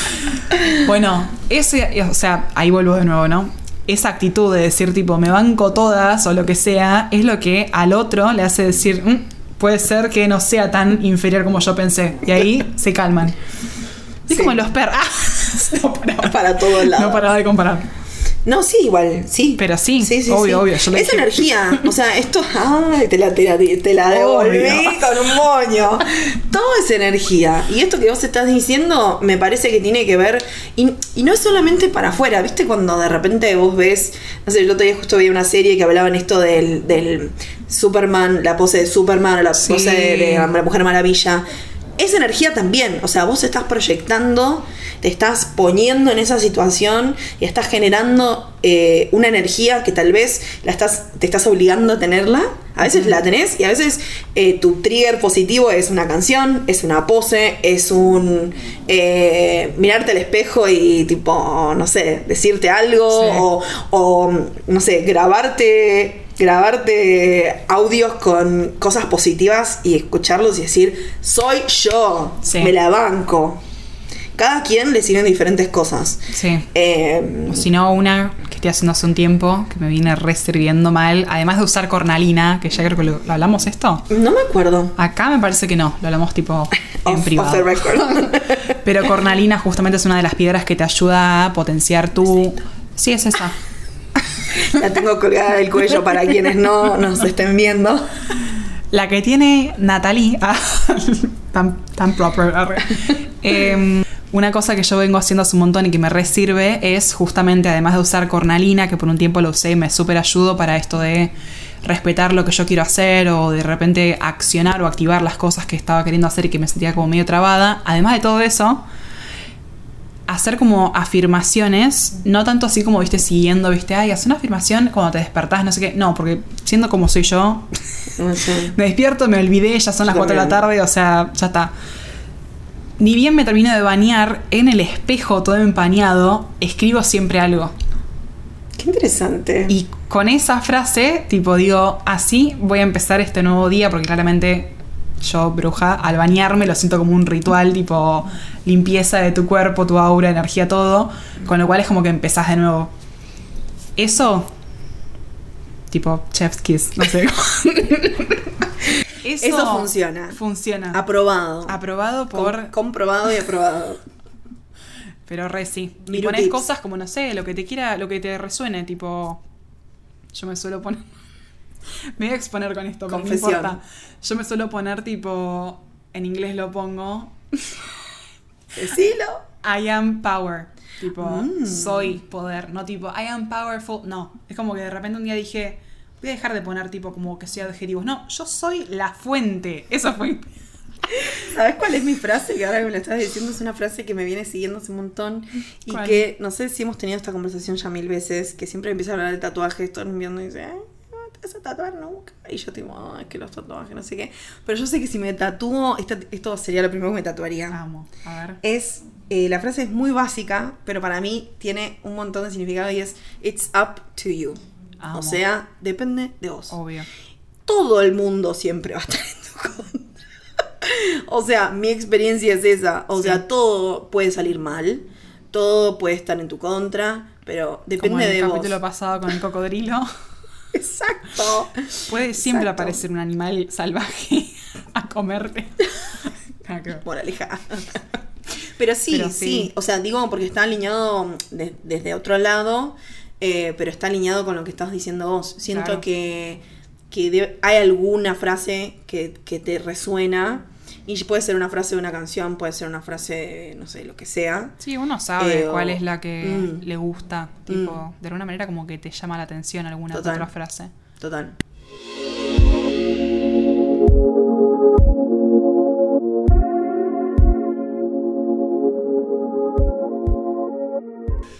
bueno, ese, o sea, ahí vuelvo de nuevo, ¿no? Esa actitud de decir tipo, me banco todas o lo que sea, es lo que al otro le hace decir, "Mm, puede ser que no sea tan inferior como yo pensé. Y ahí se calman. Es Sí. como los perros. no paraba. Para todos lados. No paraba de comparar. No, sí, igual, sí. Pero sí, obvio, obvio, yo es dije- energía. O sea, esto. Ay, te la, te la, te la devolví con un moño. Todo es energía. Y esto que vos estás diciendo me parece que tiene que ver. Y, y no es solamente para afuera. ¿Viste cuando de repente vos ves. No sé, el otro día justo vi una serie que hablaban esto del, del Superman, la pose de Superman o la Sí. pose de, de la Mujer Maravilla. Es energía también. O sea, vos estás proyectando, te estás poniendo en esa situación y estás generando eh, una energía que tal vez la estás, te estás obligando a tenerla. A veces la tenés y a veces eh, tu trigger positivo es una canción, es una pose, es un eh, mirarte al espejo y tipo, no sé, decirte algo Sí. o, o, no sé, grabarte grabarte audios con cosas positivas y escucharlos y decir, soy yo, Sí. me la banco. Cada quien le sirven diferentes cosas. Sí. Eh, O si no, una que estoy haciendo hace un tiempo, que me viene resirviendo mal, además de usar cornalina, que ya creo que lo, ¿lo hablamos esto. no me acuerdo. Acá me parece que no, lo hablamos tipo en Off- off privado. the record. Pero cornalina justamente es una de las piedras que te ayuda a potenciar tu... Sí, es esa. La tengo colgada del cuello para quienes no nos estén viendo. La que tiene Natalie, ah, tan, tan proper. Em, una cosa que yo vengo haciendo hace un montón y que me resirve es justamente, además de usar cornalina, que por un tiempo lo usé me súper ayudo para esto de respetar lo que yo quiero hacer o de repente accionar o activar las cosas que estaba queriendo hacer y que me sentía como medio trabada. Además de todo eso, hacer como afirmaciones, no tanto así como, viste, siguiendo, viste, ay, hacer una afirmación cuando te despertás, no sé qué, no, porque siendo como soy yo, sé. me despierto, me olvidé, ya son las 4 de la también. tarde, o sea, ya está. Ni bien me termino de bañar, en el espejo todo empañado, escribo siempre algo. Qué interesante. Y con esa frase, tipo, digo, así voy a empezar este nuevo día, porque claramente yo, bruja, al bañarme lo siento como un ritual, tipo, limpieza de tu cuerpo, tu aura, energía, todo. Con lo cual es como que empezás de nuevo. Eso, tipo, chef's kiss, no sé. Eso funciona. Funciona. Aprobado. Aprobado Com- por. comprobado y aprobado. Pero re sí. Y pones tips. cosas como, no sé, lo que te quiera, lo que te resuene, tipo. Yo me suelo poner. me voy a exponer con esto, pero no importa. Yo me suelo poner tipo. En inglés lo pongo. Decilo. I am power. Tipo, Mm. soy poder. No tipo, I am powerful. No. Es como que de repente un día dije. Voy a dejar de poner tipo como que sea adjetivos. No, yo soy la fuente. Eso fue. ¿Sabes cuál es mi frase? Que ahora que me lo estás diciendo es una frase que me viene siguiendo hace un montón y ¿Cuál? que no sé si hemos tenido esta conversación ya mil veces, que siempre empieza a hablar de tatuajes, todo el mundo viendo y dice, ay, vas a tatuar nunca. Y yo tipo, ay, que los tatuajes, no sé qué. Pero yo sé que si me tatúo, esta- esto sería lo primero que me tatuaría. Amo. A ver. Es, eh, la frase es muy básica, pero para mí tiene un montón de significado y es, it's up to you. Amo. O sea, depende de vos Obvio. todo el mundo siempre va a estar en tu contra. o sea, mi experiencia es esa. O sea, todo puede salir mal, todo puede estar en tu contra, pero Como depende en el de vos. capítulo pasado con el cocodrilo. Exacto. Puede siempre Exacto. aparecer un animal salvaje a comerte. Moraleja. Pero sí, Pero sí, sí. O sea, digo porque está alineado de- desde otro lado, eh, pero está alineado con lo que estás diciendo vos. Siento Claro. que, que de- hay alguna frase que, que te resuena. Y puede ser una frase de una canción, puede ser una frase, no sé, lo que sea. Sí, uno sabe Eh, o- cuál es la que Mm. le gusta. Tipo, de alguna manera como que te llama la atención alguna Total. otra frase. Total.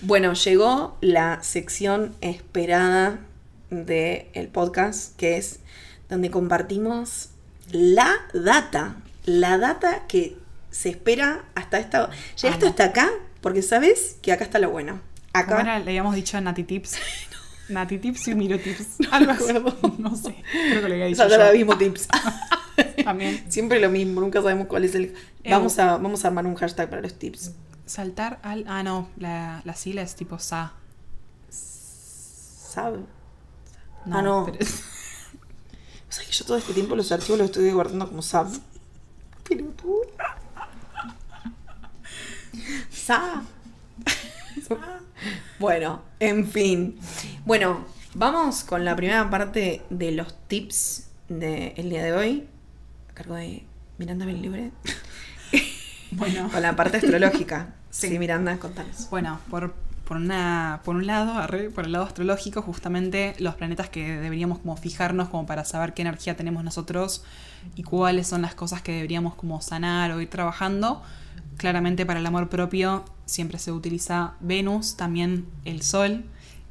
Bueno, llegó la sección esperada del podcast, que es donde compartimos la data. La data que se espera hasta esta. Llegaste Amo. hasta acá porque sabes que acá está lo bueno. Acá. era, le habíamos dicho a Nati Tips. Nati Tips y Miro Tips. Algo así. acuerdo. No sé. Creo que le había dicho ahora yo. mismo tips. También. Siempre lo mismo, nunca sabemos cuál es el. Eh, Vamos a, vamos a armar un hashtag para los tips. Saltar al. Ah, no. La, la sigla es tipo SA. ¿Sabe? Ah, no. pero- O sea que yo todo este tiempo los archivos los estoy guardando como SAB. SAB. Bueno, en fin. Bueno, vamos con la primera parte de los tips del día de hoy. A cargo de Miranda Libre. Bueno. Con la parte astrológica. Sí. sí Miranda, contanos. Bueno, por, por, una, por un lado, arre, por el lado astrológico, justamente los planetas que deberíamos como fijarnos como para saber qué energía tenemos nosotros y cuáles son las cosas que deberíamos como sanar o ir trabajando. Claramente para el amor propio siempre se utiliza Venus, también el Sol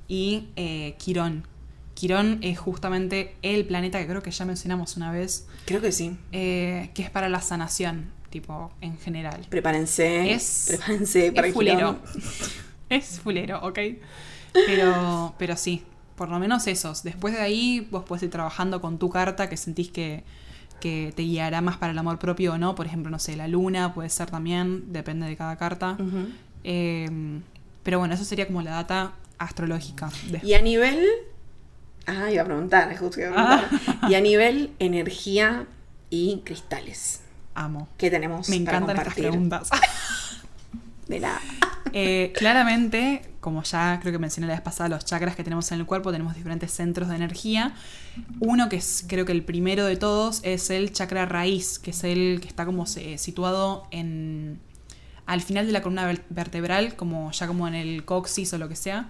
y eh, Quirón. Quirón es justamente el planeta que creo que ya mencionamos una vez, Creo que sí. eh, que es para la sanación, tipo, en general. Prepárense. Es- prepárense para es fulero. Es fulero, ok. Pero, pero sí, por lo menos esos. Después de ahí, vos podés ir trabajando con tu carta que sentís que, que te guiará más para el amor propio o no. Por ejemplo, no sé, la luna puede ser también, depende de cada carta. Eh, pero bueno, eso sería como la data astrológica. Y a nivel. Ah, iba a preguntar, justo iba a preguntar. Y a nivel energía y cristales. Amo. ¿Qué tenemos? Me para encantan estas compartir? preguntas. De la. Eh, claramente, como ya creo que mencioné la vez pasada, los chakras que tenemos en el cuerpo, tenemos diferentes centros de energía. Uno que es, creo que el primero de todos, es el chakra raíz, que es el que está como se- situado en al final de la columna ver- vertebral, como ya como en el coxis o lo que sea.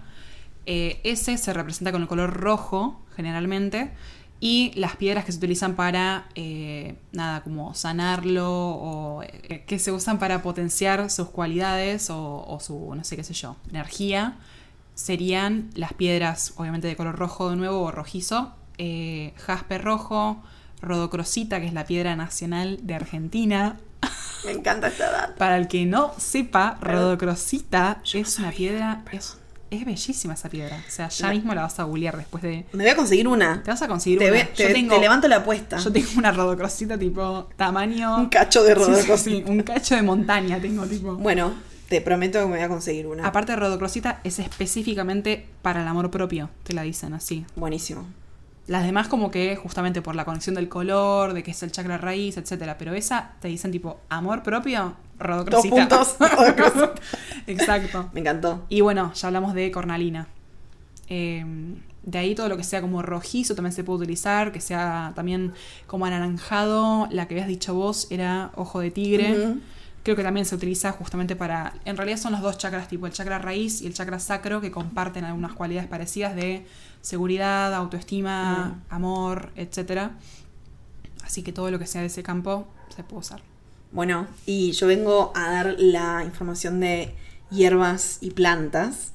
Eh, ese se representa con el color rojo, generalmente. Y las piedras que se utilizan para, eh, nada, como sanarlo o eh, que se usan para potenciar sus cualidades o, o su, no sé qué sé yo, energía, serían las piedras, obviamente de color rojo de nuevo o rojizo, eh, jaspe rojo, rodocrosita, que es la piedra nacional de Argentina. Me encanta esta data. Para el que no sepa, Pero- rodocrosita no es una sabía, piedra, es, es bellísima esa piedra. O sea, ya La- mismo la vas a googlear después de... Me voy a conseguir una. Te vas a conseguir Te, una. ve- te- yo tengo, te levanto la apuesta. Yo tengo una rodocrosita tipo tamaño... Un cacho de Sí, sí, rodocrosita. sí, un cacho de montaña tengo tipo... Bueno, te prometo que me voy a conseguir una. Aparte de rodocrosita es específicamente para el amor propio, te la dicen así. Buenísimo. Las demás como que justamente por la conexión del color, de que es el chakra raíz, etcétera, pero esa te dicen tipo amor propio, Dos rodocrosita. puntos. rodocrosita. Exacto. Me encantó. Y bueno, ya hablamos de cornalina. Eh, de ahí todo lo que sea como rojizo también se puede utilizar, que sea también como anaranjado. La que habías dicho vos era ojo de tigre. Creo que también se utiliza justamente para... En realidad son los dos chakras, tipo el chakra raíz y el chakra sacro, que comparten algunas cualidades parecidas de seguridad, autoestima, Mm. amor, etc. Así que todo lo que sea de ese campo se puede usar. Bueno, y yo vengo a dar la información de hierbas y plantas.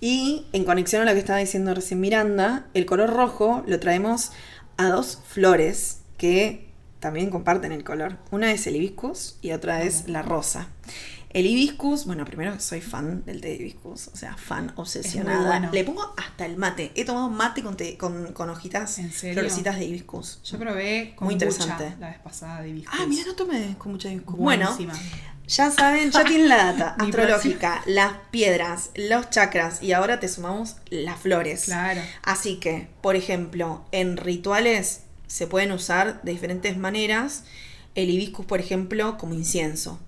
Y en conexión a lo que estaba diciendo recién Miranda, el color rojo lo traemos a dos flores que también comparten el color. Una es el hibiscus y otra es la rosa. El hibiscus, bueno, primero soy fan del té de hibiscus, o sea, fan obsesionada. bueno. Le pongo hasta el mate. He tomado mate con, té- con, con hojitas, ¿En serio? florecitas de hibiscus. Yo probé con Muy interesante. la vez pasada de hibiscus. Ah, mira, no tomé con mucha hibiscus. Bueno, Buenísima. ya saben, ya tienen la data astrológica, las piedras, los chakras y ahora te sumamos las flores. Claro. Así que, por ejemplo, en rituales se pueden usar de diferentes maneras el hibiscus, por ejemplo, como incienso.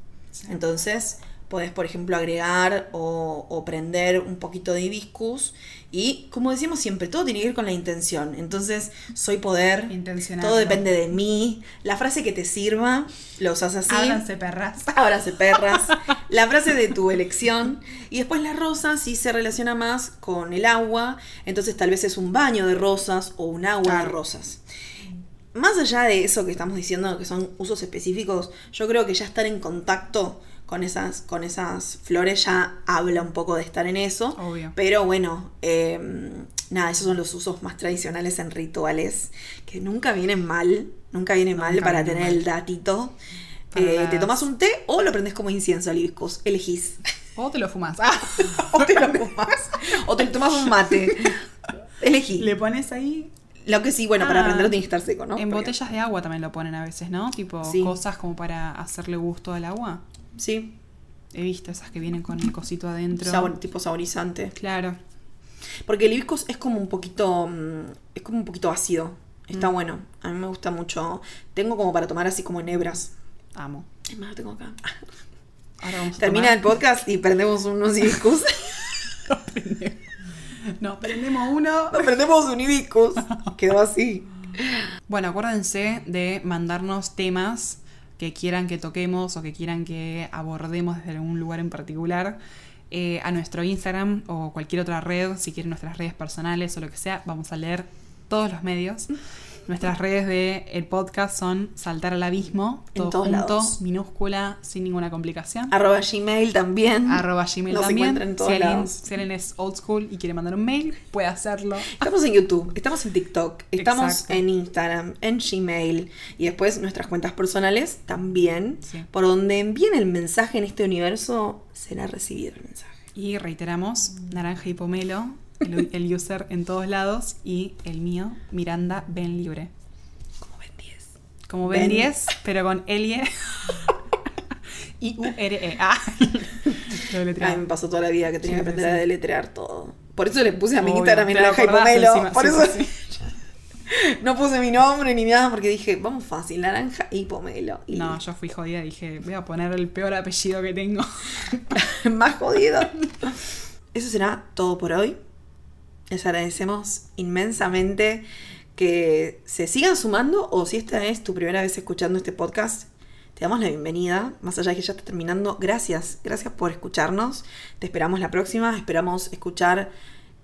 Entonces, podés, por ejemplo, agregar o, o prender un poquito de hibiscus. Y, como decimos siempre, todo tiene que ver con la intención. Entonces, soy poder. Todo depende de mí. La frase que te sirva, lo usas así. Ábranse perras. Ábrase perras. La frase de tu elección. Y después la rosa sí se relaciona más con el agua. Entonces tal vez es un baño de rosas o un agua de rosas. Más allá de eso que estamos diciendo, que son usos específicos, yo creo que ya estar en contacto con esas, con esas flores ya habla un poco de estar en eso. Obvio. Pero bueno, eh, nada, esos son los usos más tradicionales en rituales, que nunca vienen mal, nunca viene mal Nunca para vienen tener mal. el datito. Para Eh, las- te tomas un té o lo prendes como incienso al hibiscus, elegís. O te lo fumas. Ah. o te lo fumas, o te tomas un mate. Elegí. Le pones ahí. Lo que sí, bueno, para Ah, prenderlo tiene que estar seco, ¿no? En Porque- botellas de agua también lo ponen a veces, ¿no? Tipo Sí. cosas como para hacerle gusto al agua. Sí, He visto esas que vienen con el cosito adentro. sabor, tipo saborizante. Claro. Porque el hibiscus es como un poquito. mm, Es como un poquito ácido. Está Mm. bueno. A mí me gusta mucho. Tengo como para tomar así como en hebras. Amo. Es más, lo tengo acá. Ahora vamos a Termina el tomar- podcast y prendemos unos hibiscus. Nos prendemos uno. Nos prendemos un hibiscus. Quedó así. Bueno, acuérdense de mandarnos temas que quieran que toquemos o que quieran que abordemos desde algún lugar en particular eh, a nuestro Instagram o cualquier otra red, si quieren nuestras redes personales o lo que sea, vamos a leer todos los medios. Nuestras redes de el podcast son Saltar al Abismo, En todo todos junto, lados. minúscula, sin ninguna complicación. Arroba Gmail también. Arroba Gmail Nos también. encuentran en todos si, alguien, lados. si alguien es old school y quiere mandar un mail, puede hacerlo. Estamos en YouTube, estamos en TikTok, estamos Exacto. en Instagram, en Gmail y después nuestras cuentas personales también, Sí. por donde envíen el mensaje en este universo, será recibido el mensaje. Y reiteramos, Naranja y Pomelo, el, el user en todos lados, y el mío, Miranda Ben Libre. Como ven 10. Como Ben, Ben. 10, pero con Elie. y U-R-E. Ah. A mí me pasó toda la vida que tenía Sí, que sí, aprender a deletrear todo. Por eso le puse a mi Obvio, Instagram acordás Pomelo. Por sí, eso no puse mi nombre ni nada porque dije, vamos fácil, Naranja y Pomelo. Y No, yo fui jodida, dije, voy a poner el peor apellido que tengo. más jodido. Eso será todo por hoy. Les agradecemos inmensamente que se sigan sumando o si esta es tu primera vez escuchando este podcast, te damos la bienvenida. Más allá de que ya está terminando, gracias. Gracias por escucharnos. Te esperamos la próxima. Esperamos escuchar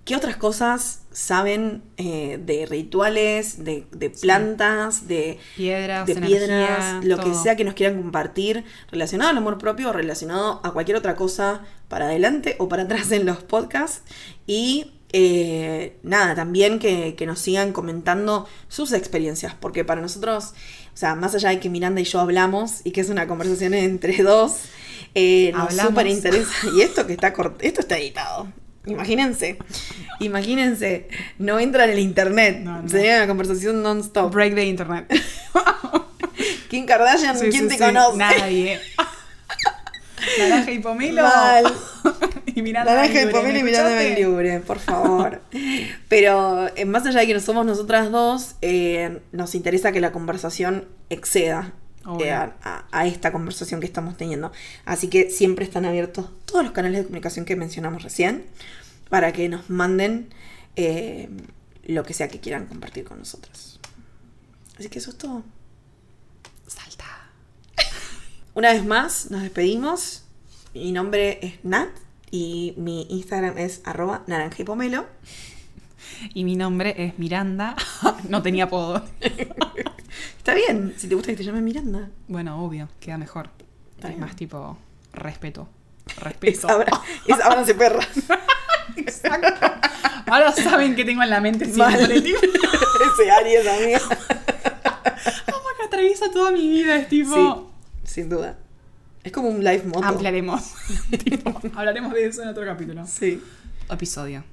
qué otras cosas saben eh, de rituales, de, de plantas, de Piedras, de energía, piedras, lo que sea que nos quieran compartir relacionado al amor propio o relacionado a cualquier otra cosa para adelante o para atrás en los podcasts. Y eh, nada, también que, que nos sigan comentando sus experiencias, porque para nosotros, o sea, más allá de que Miranda y yo hablamos y que es una conversación entre dos, eh, nos súper interesa. Y esto que está cort- esto está editado. Imagínense, imagínense, no entra en el internet, No, no. sería una conversación non-stop. Break de internet. Kim Kardashian, Sí, ¿quién sí, te sí, conoce? Nadie. Naranja y Pomelo. Mal. Y Miranda Naranja Libre, Pomelo y ¿me Miranda por favor. Pero eh, más allá de que no somos nosotras dos, eh, nos interesa que la conversación exceda eh, a, a- a esta conversación que estamos teniendo. Así que siempre están abiertos todos los canales de comunicación que mencionamos recién para que nos manden eh, lo que sea que quieran compartir con nosotros. Así que eso es todo. Salta. Una vez más, nos despedimos. Mi nombre es Nat y mi Instagram es arroba naranja y pomelo. Y mi nombre es Miranda. no tenía apodo. Está bien, si te gusta que te llame Miranda. Bueno, obvio, queda mejor. Está es bien. más tipo respeto. Es Respeto. ahora, es ahora se perra. Exacto. Ahora saben que tengo en la mente siempre. Ese Aries, amiga. Como que atraviesa toda mi vida. Es tipo. Sí, sin duda. Es como un live moto. Ampliaremos. Tipo, hablaremos de eso en otro capítulo. Sí. Episodio.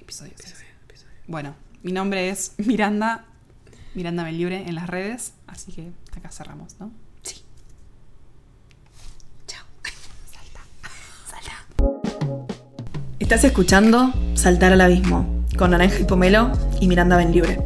Episodio. sí, sí. Bueno, mi nombre es Miranda. Miranda Libre en las redes. Así que acá cerramos, ¿no? Sí. Chao. Salta. Estás escuchando Saltar al Abismo con Naranja y Pomelo y Miranda Ben Libre.